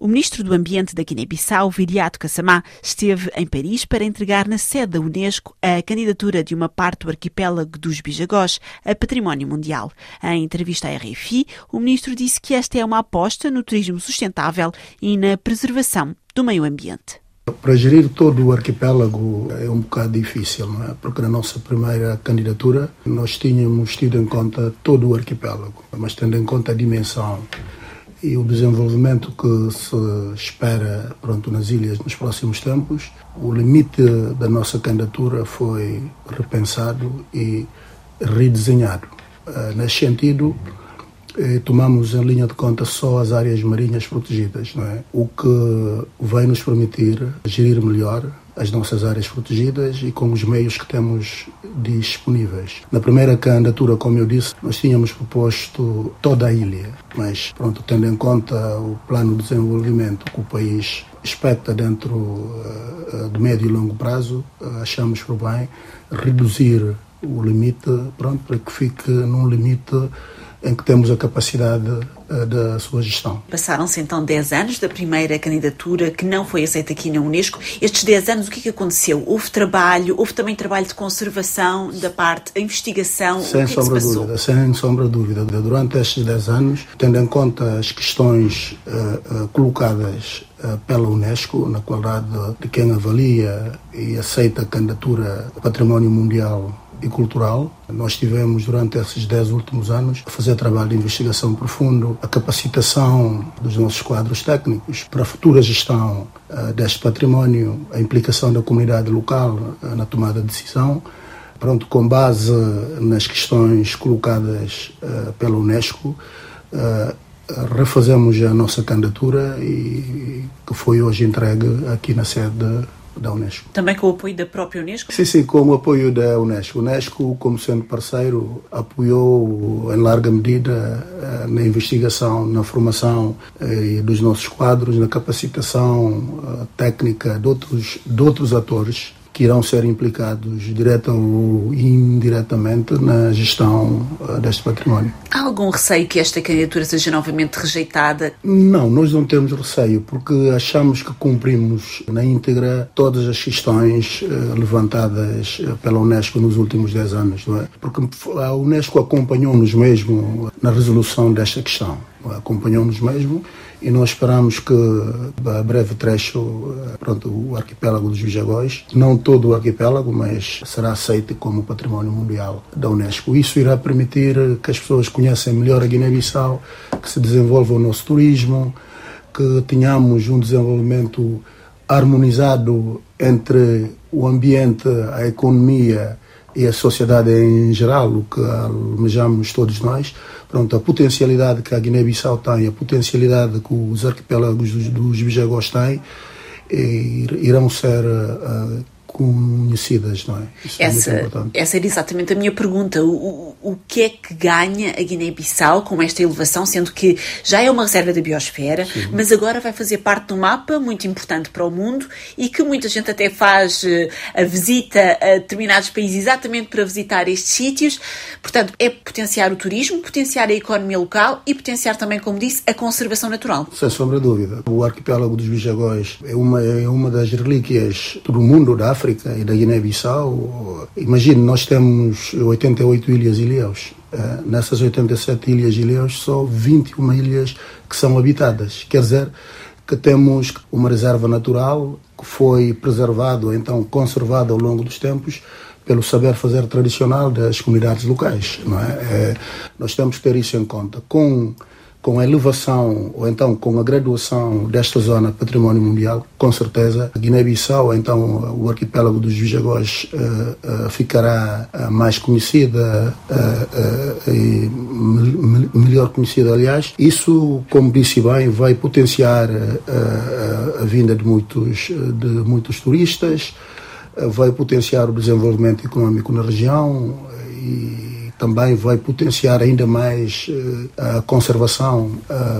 O ministro do Ambiente da Guiné-Bissau, Viriato Kassamá, esteve em Paris para entregar na sede da Unesco a candidatura de uma parte do arquipélago dos Bijagós a património mundial. Em entrevista à RFI, o ministro disse que esta é uma aposta no turismo sustentável e na preservação do meio ambiente. Para gerir todo o arquipélago é um bocado difícil, não é? porque na nossa primeira candidatura nós tínhamos tido em conta todo o arquipélago, mas tendo em conta a dimensão e o desenvolvimento que se espera pronto, nas ilhas nos próximos tempos, o limite da nossa candidatura foi repensado e redesenhado. Eh, nesse sentido, eh, tomamos em linha de conta só as áreas marinhas protegidas, é? o que vai nos permitir gerir melhor as nossas áreas protegidas e com os meios que temos disponíveis. Na primeira candidatura, como eu disse, nós tínhamos proposto toda a ilha, mas pronto, tendo em conta o plano de desenvolvimento que o país expecta dentro uh, de médio e longo prazo, uh, achamos por bem reduzir o limite, pronto, para que fique num limite em que temos a capacidade uh, da sua gestão. Passaram-se então 10 anos da primeira candidatura que não foi aceita aqui na Unesco. Estes 10 anos, o que, é que aconteceu? Houve trabalho, houve também trabalho de conservação da parte, a investigação? Sem o que sombra é que se dúvida, sem sombra de dúvida. Durante estes 10 anos, tendo em conta as questões uh, uh, colocadas pela Unesco, na qualidade de quem avalia e aceita a candidatura Património Mundial e cultural. Nós tivemos durante esses dez últimos anos a fazer trabalho de investigação profundo, a capacitação dos nossos quadros técnicos para a futura gestão uh, deste património, a implicação da comunidade local uh, na tomada de decisão. Pronto, com base nas questões colocadas uh, pela Unesco, refazemos a nossa candidatura e que foi hoje entregue aqui na sede da Unesco. Também com o apoio da própria Unesco? Sim, sim, com o apoio da Unesco. A Unesco, como sendo parceiro, apoiou em larga medida eh, na investigação, na formação eh, dos nossos quadros, na capacitação eh, técnica de outros, de outros atores que irão ser implicados direta ou indiretamente na gestão uh, deste património. Há algum receio que esta candidatura seja novamente rejeitada? Não, nós não temos receio, porque achamos que cumprimos na íntegra todas as questões uh, levantadas uh, pela Unesco nos últimos 10 anos, não é? Porque a Unesco acompanhou-nos mesmo na resolução desta questão acompanhou-nos mesmo e nós esperamos que a breve trecho, pronto, o arquipélago dos Bijagóis, não todo o arquipélago, mas será aceito como património mundial da Unesco. Isso irá permitir que as pessoas conheçam melhor a Guiné-Bissau, que se desenvolva o nosso turismo, que tenhamos um desenvolvimento harmonizado entre o ambiente, a economia e a sociedade em geral, o que almejamos todos nós. Pronto, a potencialidade que a Guiné-Bissau tem, a potencialidade que os arquipélagos dos, dos Bijagós têm, irão ser uh, conhecidas, não é? Isso é essa, é essa era exatamente a minha pergunta. O, o, o que é que ganha a Guiné-Bissau com esta elevação, sendo que já é uma reserva da biosfera, Sim. mas agora vai fazer parte de um mapa muito importante para o mundo e que muita gente até faz eh, a visita a determinados países exatamente para visitar estes sítios. Portanto, é potenciar o turismo, potenciar a economia local e potenciar também, como disse, a conservação natural. Sem sombra de dúvida. O arquipélago dos Bijagóis é uma, é uma das relíquias do mundo, da África África e da Guiné-Bissau, imagine, nós temos 88 ilhas ilhéus. Eh, nessas 87 ilhas ilhéus, só 21 ilhas que são habitadas. Quer dizer que temos uma reserva natural que foi preservada, ou então conservada ao longo dos tempos, pelo saber fazer tradicional das comunidades locais. Não é? é nós temos que ter isso em conta. Com com a elevação ou então com a graduação desta zona património mundial, com certeza a Guiné-Bissau, então o arquipélago dos Vijagós uh, uh, ficará uh, mais conhecida e melhor conhecida, aliás. Isso, como disse bem, vai potenciar a vinda de muitos, de muitos turistas, vai potenciar o desenvolvimento económico na região e também vai potenciar ainda mais a conservação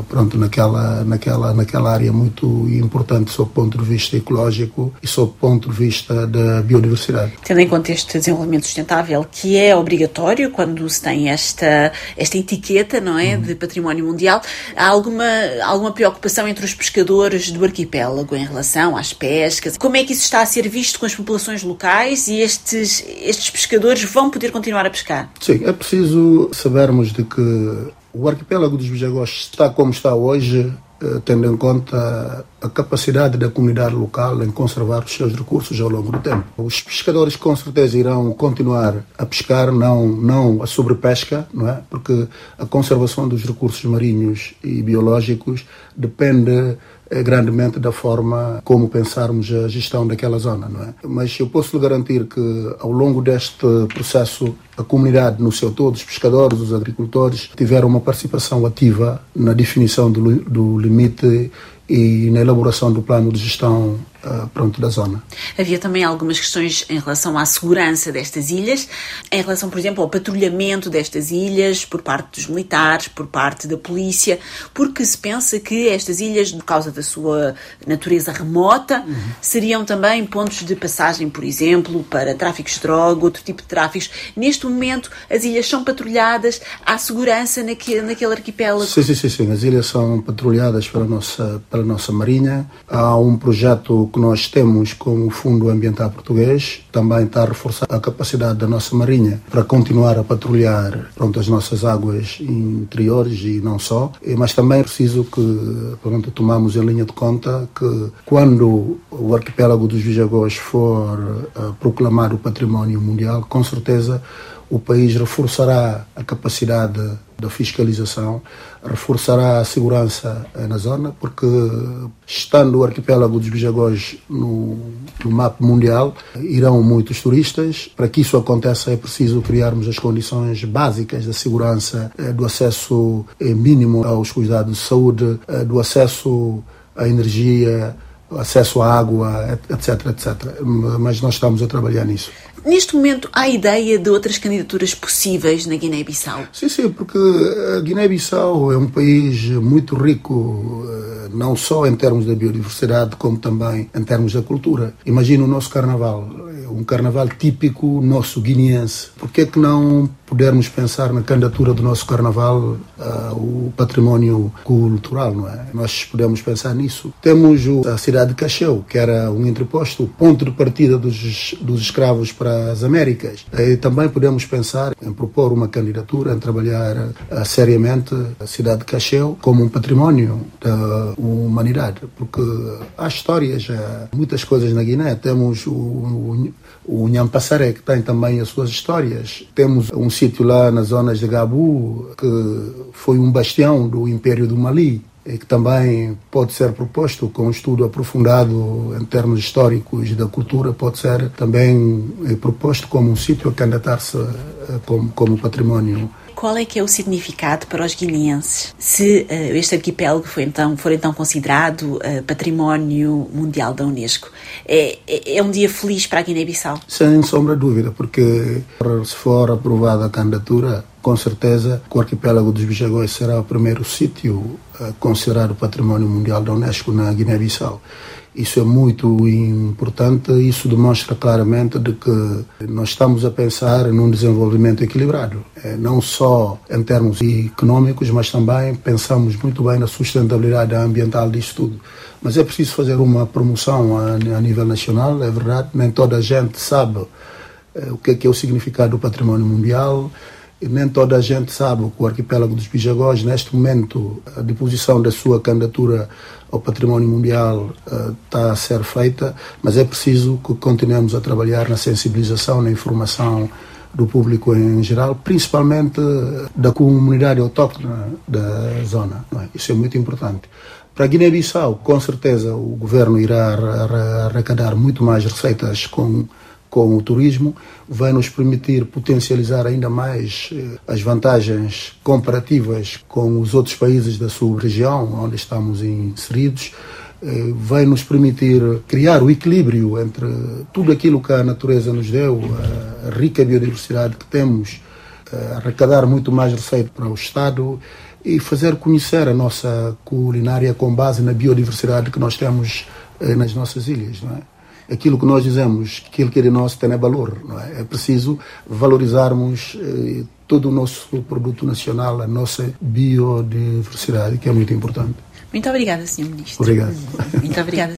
pronto, naquela, naquela, naquela área muito importante sob o ponto de vista ecológico e sob o ponto de vista da biodiversidade. Tendo em conta este desenvolvimento sustentável, que é obrigatório quando se tem esta, esta etiqueta não é, uhum. de património mundial, há alguma, alguma preocupação entre os pescadores do arquipélago em relação às pescas? Como é que isso está a ser visto com as populações locais e estes, estes pescadores vão poder continuar a pescar? Sim, é preciso sabermos de que o arquipélago dos Bijagós está como está hoje eh, tendo em conta a capacidade da comunidade local em conservar os seus recursos ao longo do tempo. Os pescadores com certeza irão continuar a pescar, não, não a sobrepesca, não é? porque a conservação dos recursos marinhos e biológicos depende grandemente da forma como pensarmos a gestão daquela zona, não é? Mas eu posso lhe garantir que ao longo deste processo a comunidade no seu todo, os pescadores, os agricultores, tiveram uma participação ativa na definição do, do limite e na elaboração do plano de gestão uh, pronto, da zona. Havia também algumas questões em relação à segurança destas ilhas, em relação, por exemplo, ao patrulhamento destas ilhas por parte dos militares, por parte da polícia, porque se pensa que estas ilhas, por causa da sua natureza remota, uhum. seriam também pontos de passagem, por exemplo, para tráficos de droga, outro tipo de tráficos. Neste momento, as ilhas são patrulhadas, há segurança naquele, naquele arquipélago? Sim, sim, sim, sim. As ilhas são patrulhadas pela nossa, pela nossa Marinha. Há um projeto que nós temos com o Fundo Ambiental Português, também está a reforçar a capacidade da nossa Marinha para continuar a patrulhar pronto, as nossas águas interiores e não só, mas também é preciso que pronto, tomamos em linha de conta que quando o arquipélago dos Vijagós for uh, proclamar o património mundial, com certeza o país reforçará a capacidade da fiscalização, reforçará a segurança eh, na zona, porque estando o arquipélago dos Bijagós no, no mapa mundial, irão muitos turistas. Para que isso aconteça é preciso criarmos as condições básicas da segurança, eh, do acesso eh, mínimo aos cuidados de saúde, do acesso à energia, acesso à água, etc, etc. Mas nós estamos a trabalhar nisso. Neste momento, há ideia de outras candidaturas possíveis na Guiné-Bissau? Sim, sim, porque a Guiné-Bissau é um país muito rico, eh, não só em termos da biodiversidade, como também em termos da cultura. Imagina o nosso carnaval um carnaval típico nosso guineense. Por que é que não pudermos pensar na candidatura do nosso carnaval ao património cultural, não é? Nós podemos pensar nisso. Temos a cidade de Cacheu, que era um entreposto, ponto de partida dos, dos escravos para as Américas. E também podemos pensar em propor uma candidatura, em trabalhar uh, seriamente a cidade de Cacheu como um património da humanidade, porque há histórias, há muitas coisas na Guiné. Temos o, o o Nhampassaré, que tem também as suas histórias. Temos um sítio lá nas zonas de Gabu, que foi um bastião do Império do Mali, e que também pode ser proposto com um estudo aprofundado em termos históricos da cultura, pode ser também eh, proposto como um sítio a candidatar-se eh, como, como património qual é que é o significado para os guineenses se uh, este arquipélago foi então, for então considerado uh, património mundial da Unesco? É, é, é um dia feliz para a Guiné-Bissau? Sem sombra de dúvida, porque se for aprovada a candidatura, com certeza o arquipélago dos Bijagóis será o primeiro sítio considerado património mundial da Unesco na Guiné-Bissau. Isso é muito importante, isso demonstra claramente de que nós estamos a pensar num desenvolvimento equilibrado, é, não só em termos econômicos, mas também pensamos muito bem na sustentabilidade ambiental disto tudo. Mas é preciso fazer uma promoção a, a nível nacional, é verdade, nem toda a gente sabe é, o que é, que é o significado do património mundial, nem toda a gente sabe que o arquipélago dos Bijagós, neste momento, a deposição da sua candidatura ao património mundial uh, está a ser feita, mas é preciso que continuemos a trabalhar na sensibilização, na informação do público em geral, principalmente da comunidade autóctona da zona. É? Isso é muito importante. Para Guiné-Bissau, com certeza, o governo irá arrecadar muito mais receitas com com o turismo, vai nos permitir potencializar ainda mais eh, as vantagens comparativas com os outros países da sub-região onde estamos inseridos, eh, vai nos permitir criar o equilíbrio entre tudo aquilo que a natureza nos deu, a rica biodiversidade que temos, eh, arrecadar muito mais receita para o Estado e fazer conhecer a nossa culinária com base na biodiversidade que nós temos eh, nas nossas ilhas, não é? Aquilo que nós dizemos, que aquilo que é de nosso tem valor, não é? É preciso valorizarmos eh, todo o nosso produto nacional, a nossa biodiversidade, que é muito importante. Muito obrigada, Sr. Ministro. Obrigado. Muito obrigada.